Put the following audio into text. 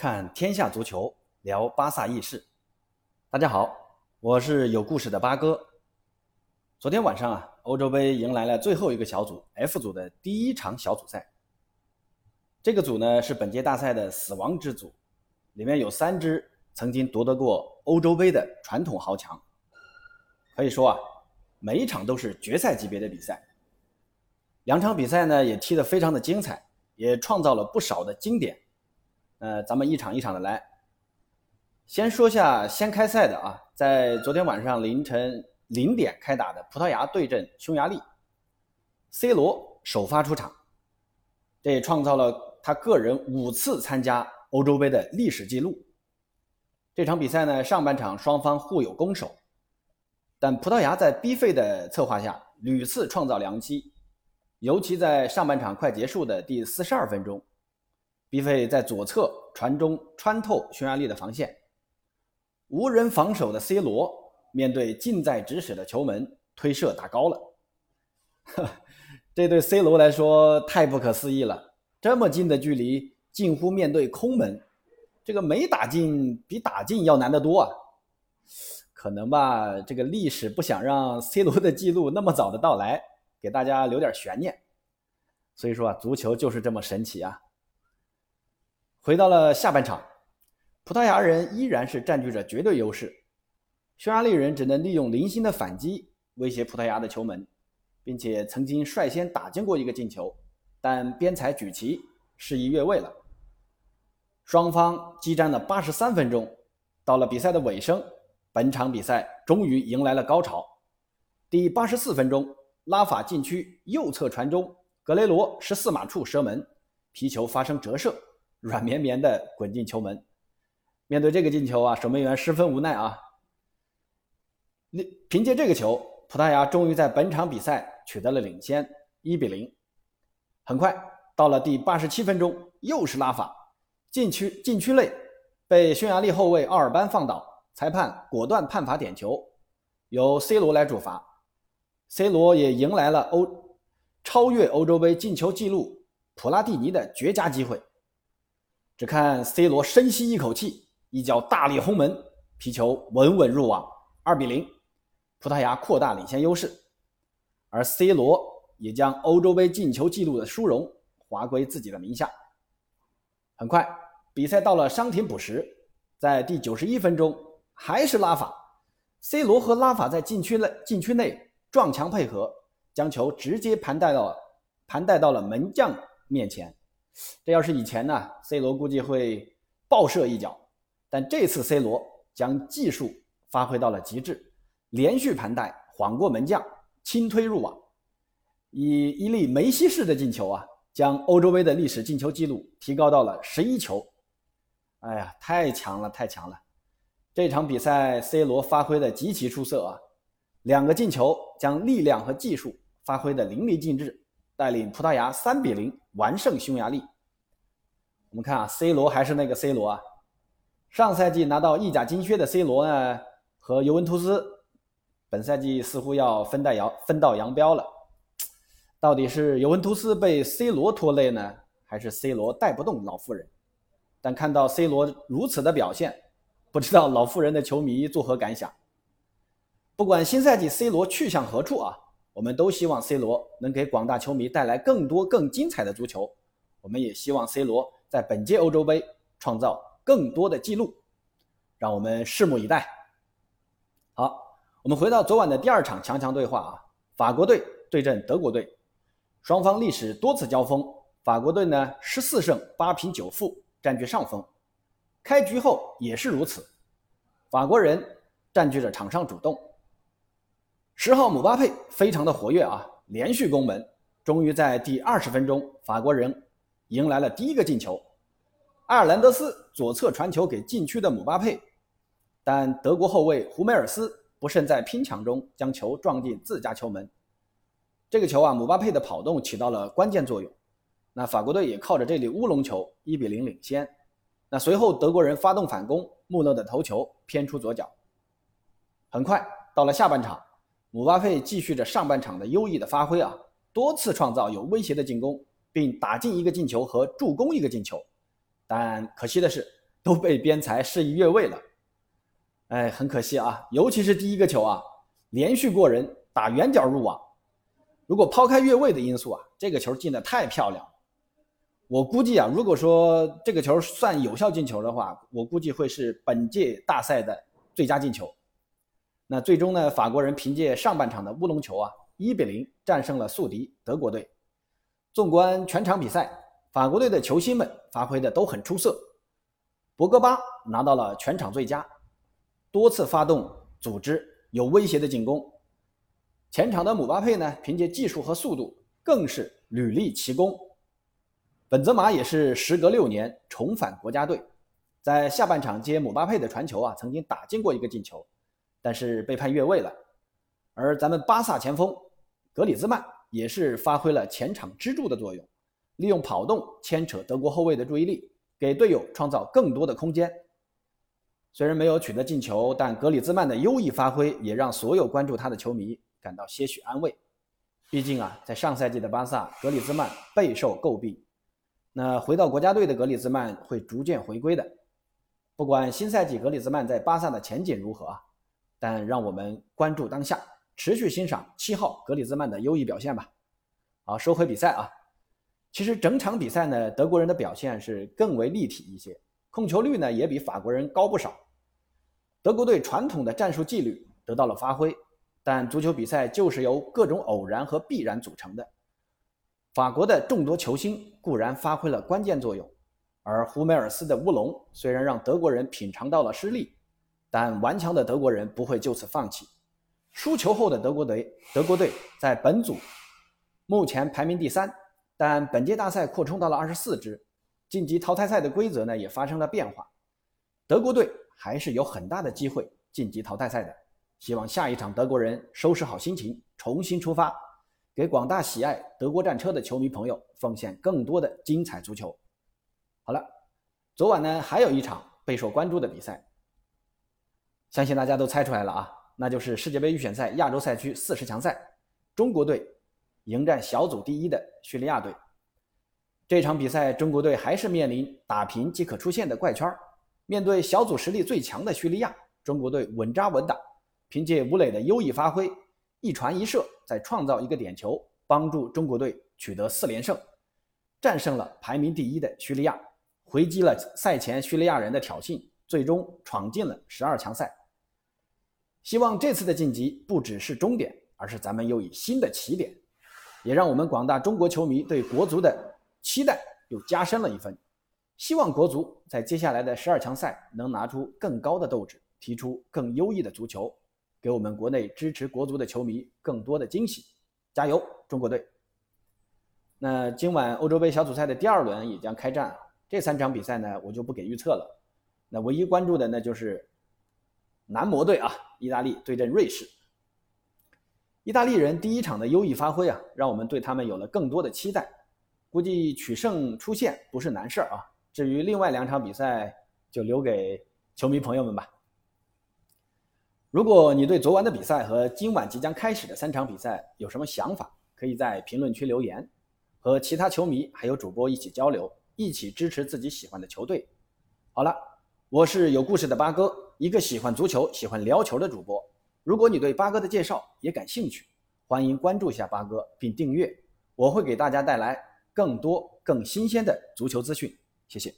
看天下足球，聊巴萨轶事。大家好，我是有故事的八哥。昨天晚上啊，欧洲杯迎来了最后一个小组 F 组的第一场小组赛。这个组呢是本届大赛的死亡之组，里面有三支曾经夺得过欧洲杯的传统豪强。可以说啊，每一场都是决赛级别的比赛。两场比赛呢也踢得非常的精彩，也创造了不少的经典。呃，咱们一场一场的来。先说下先开赛的啊，在昨天晚上凌晨零点开打的葡萄牙对阵匈牙利，C 罗首发出场，这也创造了他个人五次参加欧洲杯的历史记录。这场比赛呢，上半场双方互有攻守，但葡萄牙在 B 费的策划下屡次创造良机，尤其在上半场快结束的第四十二分钟。B 费在左侧传中穿透匈牙利的防线，无人防守的 C 罗面对近在咫尺的球门推射打高了，这对 C 罗来说太不可思议了！这么近的距离，近乎面对空门，这个没打进比打进要难得多啊！可能吧，这个历史不想让 C 罗的记录那么早的到来，给大家留点悬念。所以说啊，足球就是这么神奇啊！回到了下半场，葡萄牙人依然是占据着绝对优势，匈牙利人只能利用零星的反击威胁葡萄牙的球门，并且曾经率先打进过一个进球，但边裁举旗示意越位了。双方激战了八十三分钟，到了比赛的尾声，本场比赛终于迎来了高潮。第八十四分钟，拉法禁区右侧传中，格雷罗十四码处射门，皮球发生折射。软绵绵的滚进球门，面对这个进球啊，守门员十分无奈啊。凭借这个球，葡萄牙终于在本场比赛取得了领先，一比零。很快到了第八十七分钟，又是拉法禁区禁区内被匈牙利后卫奥尔班放倒，裁判果断判罚点球，由 C 罗来主罚。C 罗也迎来了欧超越欧洲杯进球纪录普拉蒂尼的绝佳机会。只看 C 罗深吸一口气，一脚大力轰门，皮球稳稳入网，二比零，葡萄牙扩大领先优势，而 C 罗也将欧洲杯进球纪录的殊荣划归自己的名下。很快，比赛到了伤停补时，在第九十一分钟，还是拉法，C 罗和拉法在禁区内禁区内撞墙配合，将球直接盘带到盘带到了门将面前。这要是以前呢，C 罗估计会爆射一脚，但这次 C 罗将技术发挥到了极致，连续盘带晃过门将，轻推入网，以一粒梅西式的进球啊，将欧洲杯的历史进球纪录提高到了十一球。哎呀，太强了，太强了！这场比赛 C 罗发挥的极其出色啊，两个进球将力量和技术发挥的淋漓尽致。带领葡萄牙三比零完胜匈牙利。我们看啊，C 罗还是那个 C 罗啊。上赛季拿到意甲金靴的 C 罗呢，和尤文图斯本赛季似乎要分道扬分道扬镳了。到底是尤文图斯被 C 罗拖累呢，还是 C 罗带不动老妇人？但看到 C 罗如此的表现，不知道老妇人的球迷作何感想？不管新赛季 C 罗去向何处啊。我们都希望 C 罗能给广大球迷带来更多更精彩的足球，我们也希望 C 罗在本届欧洲杯创造更多的记录，让我们拭目以待。好，我们回到昨晚的第二场强强对话啊，法国队对阵德国队，双方历史多次交锋，法国队呢十四胜八平九负占据上风，开局后也是如此，法国人占据着场上主动。十号姆巴佩非常的活跃啊，连续攻门，终于在第二十分钟，法国人迎来了第一个进球。阿尔兰德斯左侧传球给禁区的姆巴佩，但德国后卫胡梅尔斯不慎在拼抢中将球撞进自家球门。这个球啊，姆巴佩的跑动起到了关键作用。那法国队也靠着这粒乌龙球一比零领先。那随后德国人发动反攻，穆勒的头球偏出左脚。很快到了下半场。姆巴佩继续着上半场的优异的发挥啊，多次创造有威胁的进攻，并打进一个进球和助攻一个进球。但可惜的是，都被边裁示意越位了。哎，很可惜啊，尤其是第一个球啊，连续过人打远角入网。如果抛开越位的因素啊，这个球进的太漂亮了。我估计啊，如果说这个球算有效进球的话，我估计会是本届大赛的最佳进球。那最终呢，法国人凭借上半场的乌龙球啊，一比零战胜了宿敌德国队。纵观全场比赛，法国队的球星们发挥的都很出色。博格巴拿到了全场最佳，多次发动组织有威胁的进攻。前场的姆巴佩呢，凭借技术和速度更是屡立奇功。本泽马也是时隔六年重返国家队，在下半场接姆巴佩的传球啊，曾经打进过一个进球，但是被判越位了。而咱们巴萨前锋格里兹曼。也是发挥了前场支柱的作用，利用跑动牵扯德国后卫的注意力，给队友创造更多的空间。虽然没有取得进球，但格里兹曼的优异发挥也让所有关注他的球迷感到些许安慰。毕竟啊，在上赛季的巴萨，格里兹曼备受诟病。那回到国家队的格里兹曼会逐渐回归的。不管新赛季格里兹曼在巴萨的前景如何啊，但让我们关注当下。持续欣赏七号格里兹曼的优异表现吧。好，说回比赛啊，其实整场比赛呢，德国人的表现是更为立体一些，控球率呢也比法国人高不少。德国队传统的战术纪律得到了发挥，但足球比赛就是由各种偶然和必然组成的。法国的众多球星固然发挥了关键作用，而胡梅尔斯的乌龙虽然让德国人品尝到了失利，但顽强的德国人不会就此放弃。输球后的德国队，德国队在本组目前排名第三，但本届大赛扩充到了二十四支，晋级淘汰赛的规则呢也发生了变化，德国队还是有很大的机会晋级淘汰赛的。希望下一场德国人收拾好心情，重新出发，给广大喜爱德国战车的球迷朋友奉献更多的精彩足球。好了，昨晚呢还有一场备受关注的比赛，相信大家都猜出来了啊。那就是世界杯预选赛亚洲赛区四十强赛，中国队迎战小组第一的叙利亚队。这场比赛，中国队还是面临打平即可出线的怪圈。面对小组实力最强的叙利亚，中国队稳扎稳打，凭借吴磊的优异发挥，一传一射，再创造一个点球，帮助中国队取得四连胜，战胜了排名第一的叙利亚，回击了赛前叙利亚人的挑衅，最终闯进了十二强赛。希望这次的晋级不只是终点，而是咱们又以新的起点，也让我们广大中国球迷对国足的期待又加深了一分。希望国足在接下来的十二强赛能拿出更高的斗志，提出更优异的足球，给我们国内支持国足的球迷更多的惊喜。加油，中国队！那今晚欧洲杯小组赛的第二轮也将开战，这三场比赛呢，我就不给预测了。那唯一关注的呢，就是男模队啊。意大利对阵瑞士，意大利人第一场的优异发挥啊，让我们对他们有了更多的期待。估计取胜出线不是难事儿啊。至于另外两场比赛，就留给球迷朋友们吧。如果你对昨晚的比赛和今晚即将开始的三场比赛有什么想法，可以在评论区留言，和其他球迷还有主播一起交流，一起支持自己喜欢的球队。好了，我是有故事的八哥。一个喜欢足球、喜欢聊球的主播。如果你对八哥的介绍也感兴趣，欢迎关注一下八哥并订阅，我会给大家带来更多更新鲜的足球资讯。谢谢。